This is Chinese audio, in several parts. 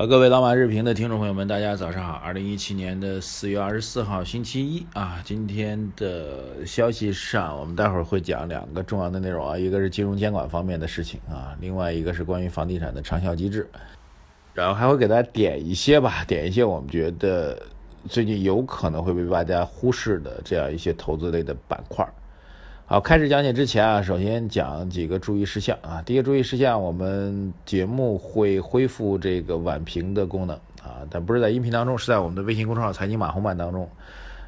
呃，各位老马日评的听众朋友们，大家早上好。二零一七年的四月二十四号，星期一啊，今天的消息上，我们待会儿会讲两个重要的内容啊，一个是金融监管方面的事情啊，另外一个是关于房地产的长效机制，然后还会给大家点一些吧，点一些我们觉得最近有可能会被大家忽视的这样一些投资类的板块。好，开始讲解之前啊，首先讲几个注意事项啊。第一个注意事项，我们节目会恢复这个晚评的功能啊，但不是在音频当中，是在我们的微信公众号“财经马红版”当中。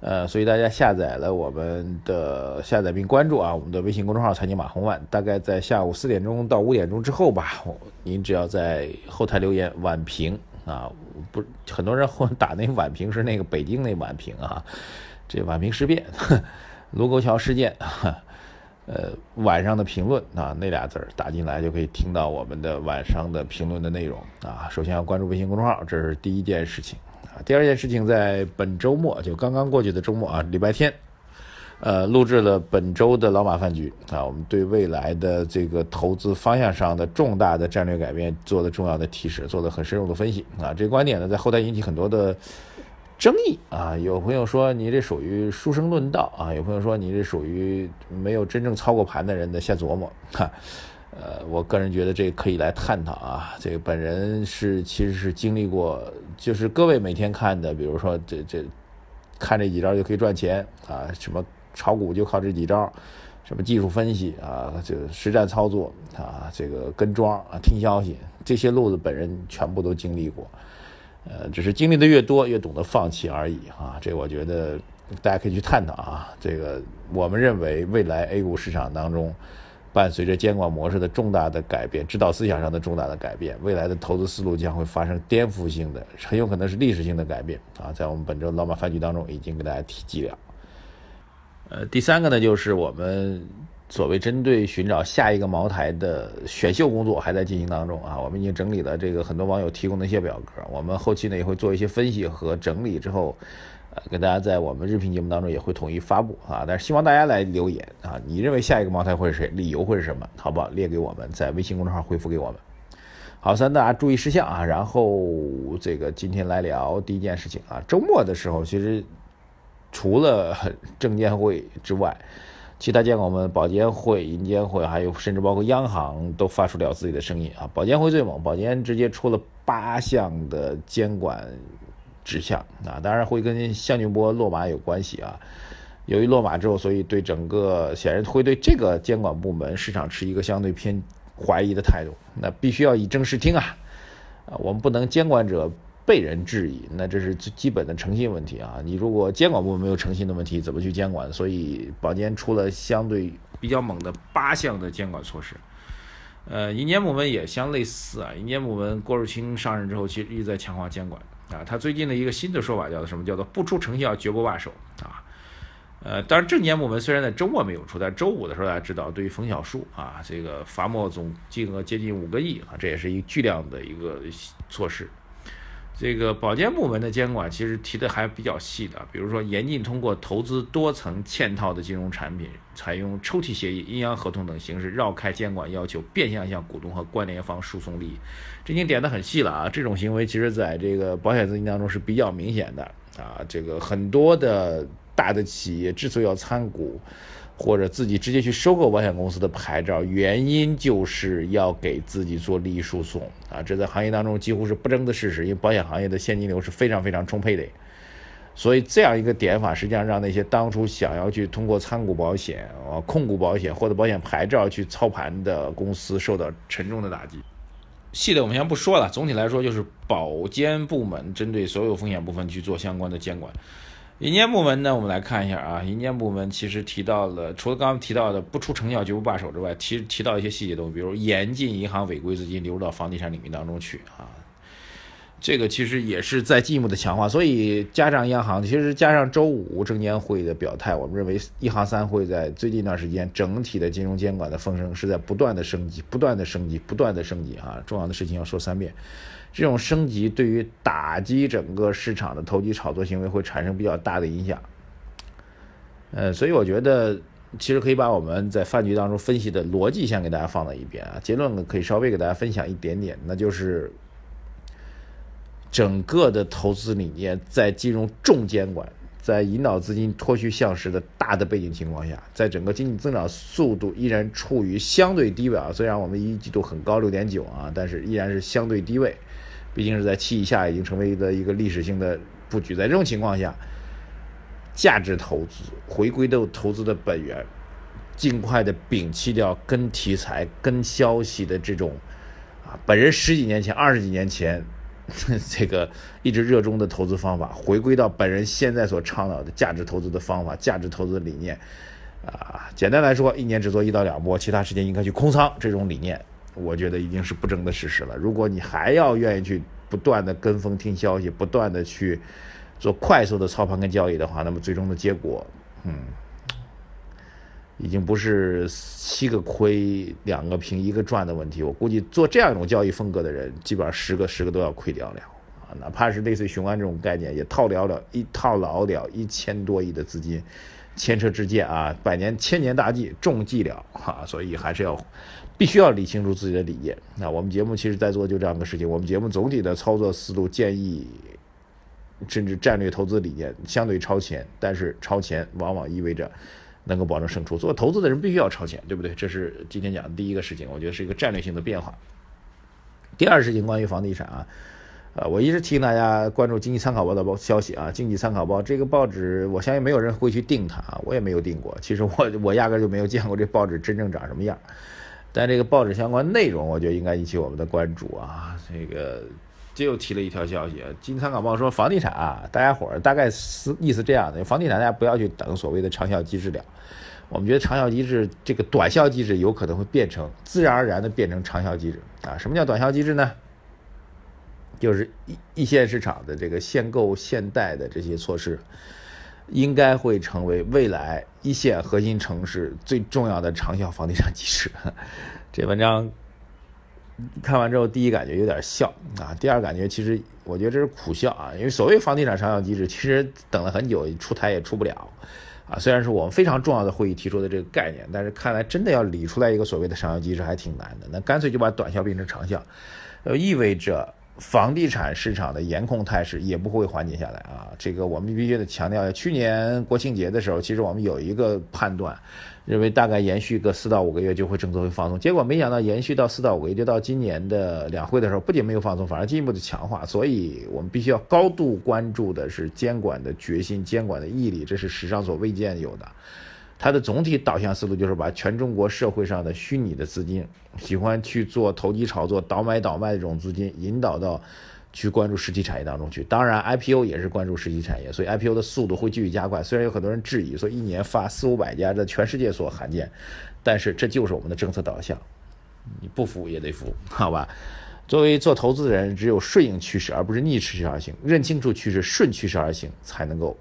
呃，所以大家下载了我们的下载并关注啊，我们的微信公众号“财经马红版”，大概在下午四点钟到五点钟之后吧，您只要在后台留言“晚评”啊，不，很多人后打那“晚评”是那个北京那“晚评”啊，这“晚评事变”。卢沟桥事件，呃，晚上的评论啊，那俩字儿打进来就可以听到我们的晚上的评论的内容啊。首先要关注微信公众号，这是第一件事情啊。第二件事情，在本周末就刚刚过去的周末啊，礼拜天，呃，录制了本周的老马饭局啊，我们对未来的这个投资方向上的重大的战略改变做了重要的提示，做了很深入的分析啊。这个观点呢，在后台引起很多的。争议啊，有朋友说你这属于书生论道啊，有朋友说你这属于没有真正操过盘的人的瞎琢磨哈。呃，我个人觉得这可以来探讨啊。这个本人是其实是经历过，就是各位每天看的，比如说这这看这几招就可以赚钱啊，什么炒股就靠这几招，什么技术分析啊，这实战操作啊，这个跟庄啊，听消息这些路子，本人全部都经历过。呃，只是经历的越多，越懂得放弃而已啊！这我觉得大家可以去探讨啊。这个我们认为，未来 A 股市场当中，伴随着监管模式的重大的改变，指导思想上的重大的改变，未来的投资思路将会发生颠覆性的，很有可能是历史性的改变啊！在我们本周老马饭局当中，已经给大家提及了。呃，第三个呢，就是我们。所谓针对寻找下一个茅台的选秀工作还在进行当中啊，我们已经整理了这个很多网友提供的一些表格，我们后期呢也会做一些分析和整理之后，呃，跟大家在我们日评节目当中也会统一发布啊。但是希望大家来留言啊，你认为下一个茅台会是谁？理由会是什么？好不好？列给我们，在微信公众号回复给我们。好，三大注意事项啊，然后这个今天来聊第一件事情啊，周末的时候其实除了 证监会之外。其他监管，我们保监会、银监会，还有甚至包括央行都发出了自己的声音啊。保监会最猛，保监直接出了八项的监管指向啊，当然会跟项俊波落马有关系啊。由于落马之后，所以对整个显然会对这个监管部门市场持一个相对偏怀疑的态度。那必须要以正视听啊，啊，我们不能监管者。被人质疑，那这是最基本的诚信问题啊！你如果监管部门没有诚信的问题，怎么去监管？所以保监出了相对比较猛的八项的监管措施。呃，银监部门也相类似啊。银监部门郭树清上任之后，其实一直在强化监管啊。他最近的一个新的说法叫做什么？叫做不出成效绝不罢手啊。呃，当然证监部门虽然在周末没有出，但周五的时候大家知道，对于冯小树啊，这个罚没总金额接近五个亿啊，这也是一个巨量的一个措施。这个保监部门的监管其实提的还比较细的，比如说严禁通过投资多层嵌套的金融产品，采用抽屉协议、阴阳合同等形式绕开监管要求，变相向股东和关联方输送利益。这已经点得很细了啊！这种行为其实在这个保险资金当中是比较明显的啊。这个很多的大的企业之所以要参股。或者自己直接去收购保险公司的牌照，原因就是要给自己做利益输送啊！这在行业当中几乎是不争的事实，因为保险行业的现金流是非常非常充沛的，所以这样一个点法，实际上让那些当初想要去通过参股保险啊、控股保险或者保险牌照去操盘的公司受到沉重的打击。细的我们先不说了，总体来说就是保监部门针对所有风险部分去做相关的监管。银监部门呢，我们来看一下啊。银监部门其实提到了，除了刚刚提到的不出成效绝不罢手之外，提提到一些细节东西，比如严禁银行违规资金流入到房地产领域当中去啊。这个其实也是在进一步的强化。所以加上央行，其实加上周五证监会的表态，我们认为一行三会在最近一段时间整体的金融监管的风声是在不断的升级、不断的升级、不断的升级啊！重要的事情要说三遍。这种升级对于打击整个市场的投机炒作行为会产生比较大的影响。呃，所以我觉得其实可以把我们在饭局当中分析的逻辑先给大家放在一边啊，结论可以稍微给大家分享一点点，那就是整个的投资理念在金融重监管、在引导资金脱虚向实的大的背景情况下，在整个经济增长速度依然处于相对低位啊，虽然我们一季度很高六点九啊，但是依然是相对低位。毕竟是在七以下，已经成为了一个历史性的布局。在这种情况下，价值投资回归到投资的本源，尽快的摒弃掉跟题材、跟消息的这种啊，本人十几年前、二十几年前 这个一直热衷的投资方法，回归到本人现在所倡导的价值投资的方法、价值投资的理念啊。简单来说，一年只做一到两波，其他时间应该去空仓。这种理念。我觉得已经是不争的事实了。如果你还要愿意去不断的跟风听消息，不断的去做快速的操盘跟交易的话，那么最终的结果，嗯，已经不是七个亏两个平一个赚的问题。我估计做这样一种交易风格的人，基本上十个十个都要亏掉了啊！哪怕是类似雄安这种概念，也套牢了一套牢了一千多亿的资金。前车之鉴啊，百年千年大计中计了哈，所以还是要必须要理清楚自己的理念。那我们节目其实在做就这样的事情。我们节目总体的操作思路建议，甚至战略投资理念相对超前，但是超前往往意味着能够保证胜出。做投资的人必须要超前，对不对？这是今天讲的第一个事情，我觉得是一个战略性的变化。第二事情关于房地产啊。呃，我一直提醒大家关注《经济参考报》的报消息啊，《经济参考报》这个报纸，我相信没有人会去订它啊，我也没有订过。其实我我压根就没有见过这报纸真正长什么样。但这个报纸相关内容，我觉得应该引起我们的关注啊。这个这又提了一条消息，《经济参考报》说房地产啊，大家伙儿大概思意思这样的，房地产大家不要去等所谓的长效机制了。我们觉得长效机制这个短效机制有可能会变成自然而然的变成长效机制啊。什么叫短效机制呢？就是一一线市场的这个限购限贷的这些措施，应该会成为未来一线核心城市最重要的长效房地产机制。这文章看完之后，第一感觉有点笑啊，第二感觉其实我觉得这是苦笑啊，因为所谓房地产长效机制，其实等了很久，出台也出不了啊。虽然是我们非常重要的会议提出的这个概念，但是看来真的要理出来一个所谓的长效机制还挺难的。那干脆就把短效变成长效，呃，意味着。房地产市场的严控态势也不会缓解下来啊！这个我们必须得强调。去年国庆节的时候，其实我们有一个判断，认为大概延续个四到五个月就会政策会放松。结果没想到延续到四到五个月，就到今年的两会的时候，不仅没有放松，反而进一步的强化。所以我们必须要高度关注的是监管的决心、监管的毅力，这是史上所未见有的。它的总体导向思路就是把全中国社会上的虚拟的资金，喜欢去做投机炒作、倒买倒卖的这种资金，引导到去关注实体产业当中去。当然，IPO 也是关注实体产业，所以 IPO 的速度会继续加快。虽然有很多人质疑，说一年发四五百家，在全世界所罕见，但是这就是我们的政策导向。你不服也得服，好吧？作为做投资的人，只有顺应趋势，而不是逆趋势而行，认清楚趋势，顺趋势而行，才能够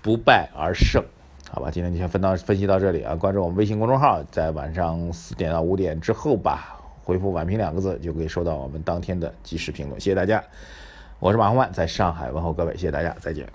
不败而胜。好吧，今天就先分到分析到这里啊！关注我们微信公众号，在晚上四点到五点之后吧，回复“晚评”两个字，就可以收到我们当天的即时评论。谢谢大家，我是马红万，在上海问候各位，谢谢大家，再见。